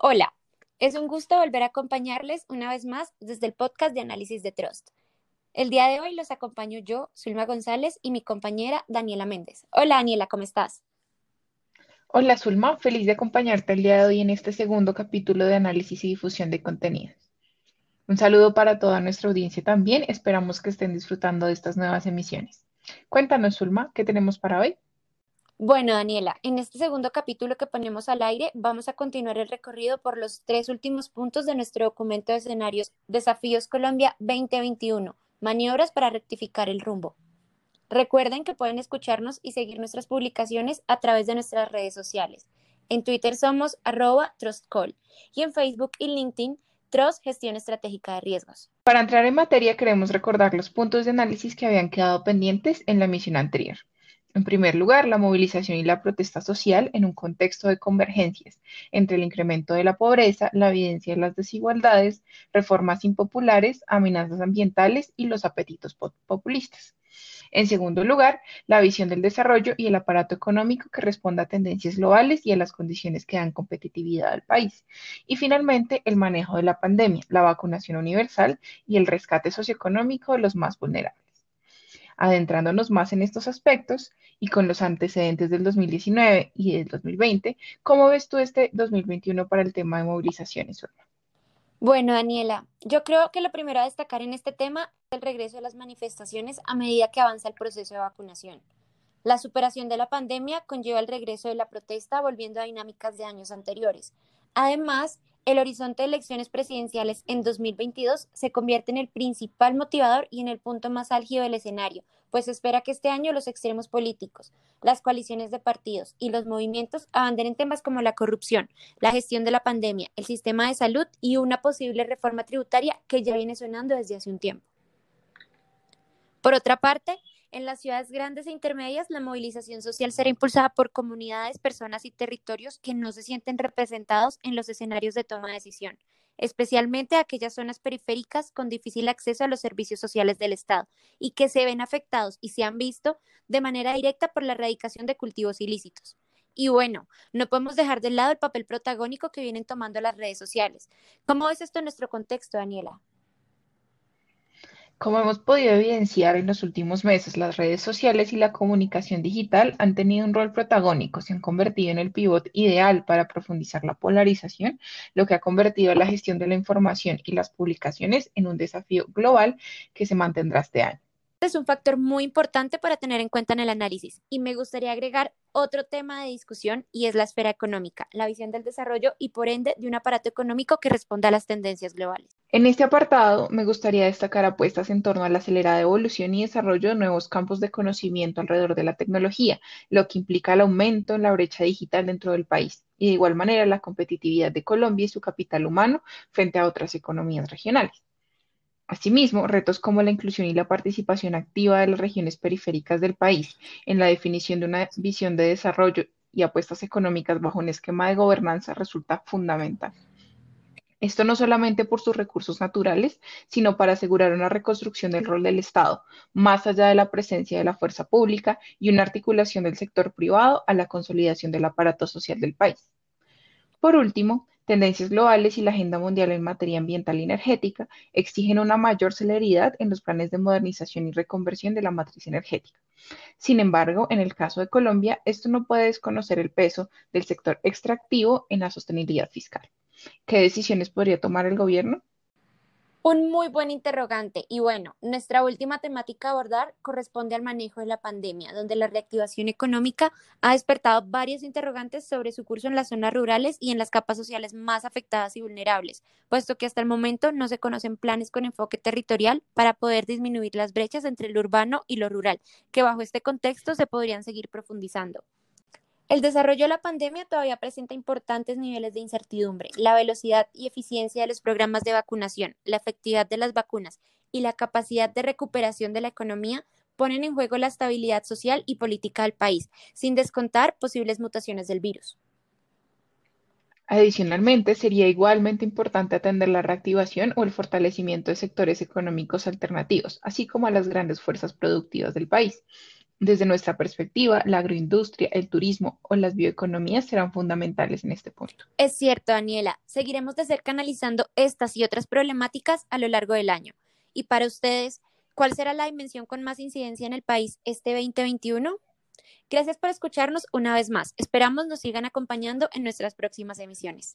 Hola, es un gusto volver a acompañarles una vez más desde el podcast de análisis de Trust. El día de hoy los acompaño yo, Zulma González, y mi compañera Daniela Méndez. Hola Daniela, ¿cómo estás? Hola Zulma, feliz de acompañarte el día de hoy en este segundo capítulo de análisis y difusión de contenidos. Un saludo para toda nuestra audiencia también, esperamos que estén disfrutando de estas nuevas emisiones. Cuéntanos Zulma, ¿qué tenemos para hoy? Bueno, Daniela, en este segundo capítulo que ponemos al aire, vamos a continuar el recorrido por los tres últimos puntos de nuestro documento de escenarios Desafíos Colombia 2021, maniobras para rectificar el rumbo. Recuerden que pueden escucharnos y seguir nuestras publicaciones a través de nuestras redes sociales. En Twitter somos arroba trustcall y en Facebook y LinkedIn Trust Gestión Estratégica de Riesgos. Para entrar en materia queremos recordar los puntos de análisis que habían quedado pendientes en la emisión anterior. En primer lugar, la movilización y la protesta social en un contexto de convergencias entre el incremento de la pobreza, la evidencia de las desigualdades, reformas impopulares, amenazas ambientales y los apetitos populistas. En segundo lugar, la visión del desarrollo y el aparato económico que responda a tendencias globales y a las condiciones que dan competitividad al país. Y finalmente, el manejo de la pandemia, la vacunación universal y el rescate socioeconómico de los más vulnerables. Adentrándonos más en estos aspectos y con los antecedentes del 2019 y del 2020, ¿cómo ves tú este 2021 para el tema de movilizaciones? Bueno, Daniela, yo creo que lo primero a destacar en este tema es el regreso de las manifestaciones a medida que avanza el proceso de vacunación. La superación de la pandemia conlleva el regreso de la protesta volviendo a dinámicas de años anteriores. Además, el horizonte de elecciones presidenciales en 2022 se convierte en el principal motivador y en el punto más álgido del escenario, pues se espera que este año los extremos políticos, las coaliciones de partidos y los movimientos abanderen temas como la corrupción, la gestión de la pandemia, el sistema de salud y una posible reforma tributaria que ya viene sonando desde hace un tiempo. Por otra parte, en las ciudades grandes e intermedias, la movilización social será impulsada por comunidades, personas y territorios que no se sienten representados en los escenarios de toma de decisión, especialmente aquellas zonas periféricas con difícil acceso a los servicios sociales del Estado y que se ven afectados y se han visto de manera directa por la erradicación de cultivos ilícitos. Y bueno, no podemos dejar de lado el papel protagónico que vienen tomando las redes sociales. ¿Cómo ves esto en nuestro contexto, Daniela? Como hemos podido evidenciar en los últimos meses, las redes sociales y la comunicación digital han tenido un rol protagónico, se han convertido en el pivot ideal para profundizar la polarización, lo que ha convertido la gestión de la información y las publicaciones en un desafío global que se mantendrá este año es un factor muy importante para tener en cuenta en el análisis y me gustaría agregar otro tema de discusión y es la esfera económica, la visión del desarrollo y por ende de un aparato económico que responda a las tendencias globales. En este apartado me gustaría destacar apuestas en torno a la acelerada evolución y desarrollo de nuevos campos de conocimiento alrededor de la tecnología, lo que implica el aumento en la brecha digital dentro del país y de igual manera la competitividad de Colombia y su capital humano frente a otras economías regionales. Asimismo, retos como la inclusión y la participación activa de las regiones periféricas del país en la definición de una visión de desarrollo y apuestas económicas bajo un esquema de gobernanza resulta fundamental. Esto no solamente por sus recursos naturales, sino para asegurar una reconstrucción del rol del Estado, más allá de la presencia de la fuerza pública y una articulación del sector privado a la consolidación del aparato social del país. Por último, tendencias globales y la agenda mundial en materia ambiental y energética exigen una mayor celeridad en los planes de modernización y reconversión de la matriz energética. Sin embargo, en el caso de Colombia, esto no puede desconocer el peso del sector extractivo en la sostenibilidad fiscal. ¿Qué decisiones podría tomar el gobierno? Un muy buen interrogante. Y bueno, nuestra última temática a abordar corresponde al manejo de la pandemia, donde la reactivación económica ha despertado varios interrogantes sobre su curso en las zonas rurales y en las capas sociales más afectadas y vulnerables, puesto que hasta el momento no se conocen planes con enfoque territorial para poder disminuir las brechas entre lo urbano y lo rural, que bajo este contexto se podrían seguir profundizando. El desarrollo de la pandemia todavía presenta importantes niveles de incertidumbre. La velocidad y eficiencia de los programas de vacunación, la efectividad de las vacunas y la capacidad de recuperación de la economía ponen en juego la estabilidad social y política del país, sin descontar posibles mutaciones del virus. Adicionalmente, sería igualmente importante atender la reactivación o el fortalecimiento de sectores económicos alternativos, así como a las grandes fuerzas productivas del país. Desde nuestra perspectiva, la agroindustria, el turismo o las bioeconomías serán fundamentales en este punto. Es cierto, Daniela. Seguiremos de cerca analizando estas y otras problemáticas a lo largo del año. Y para ustedes, ¿cuál será la dimensión con más incidencia en el país este 2021? Gracias por escucharnos una vez más. Esperamos nos sigan acompañando en nuestras próximas emisiones.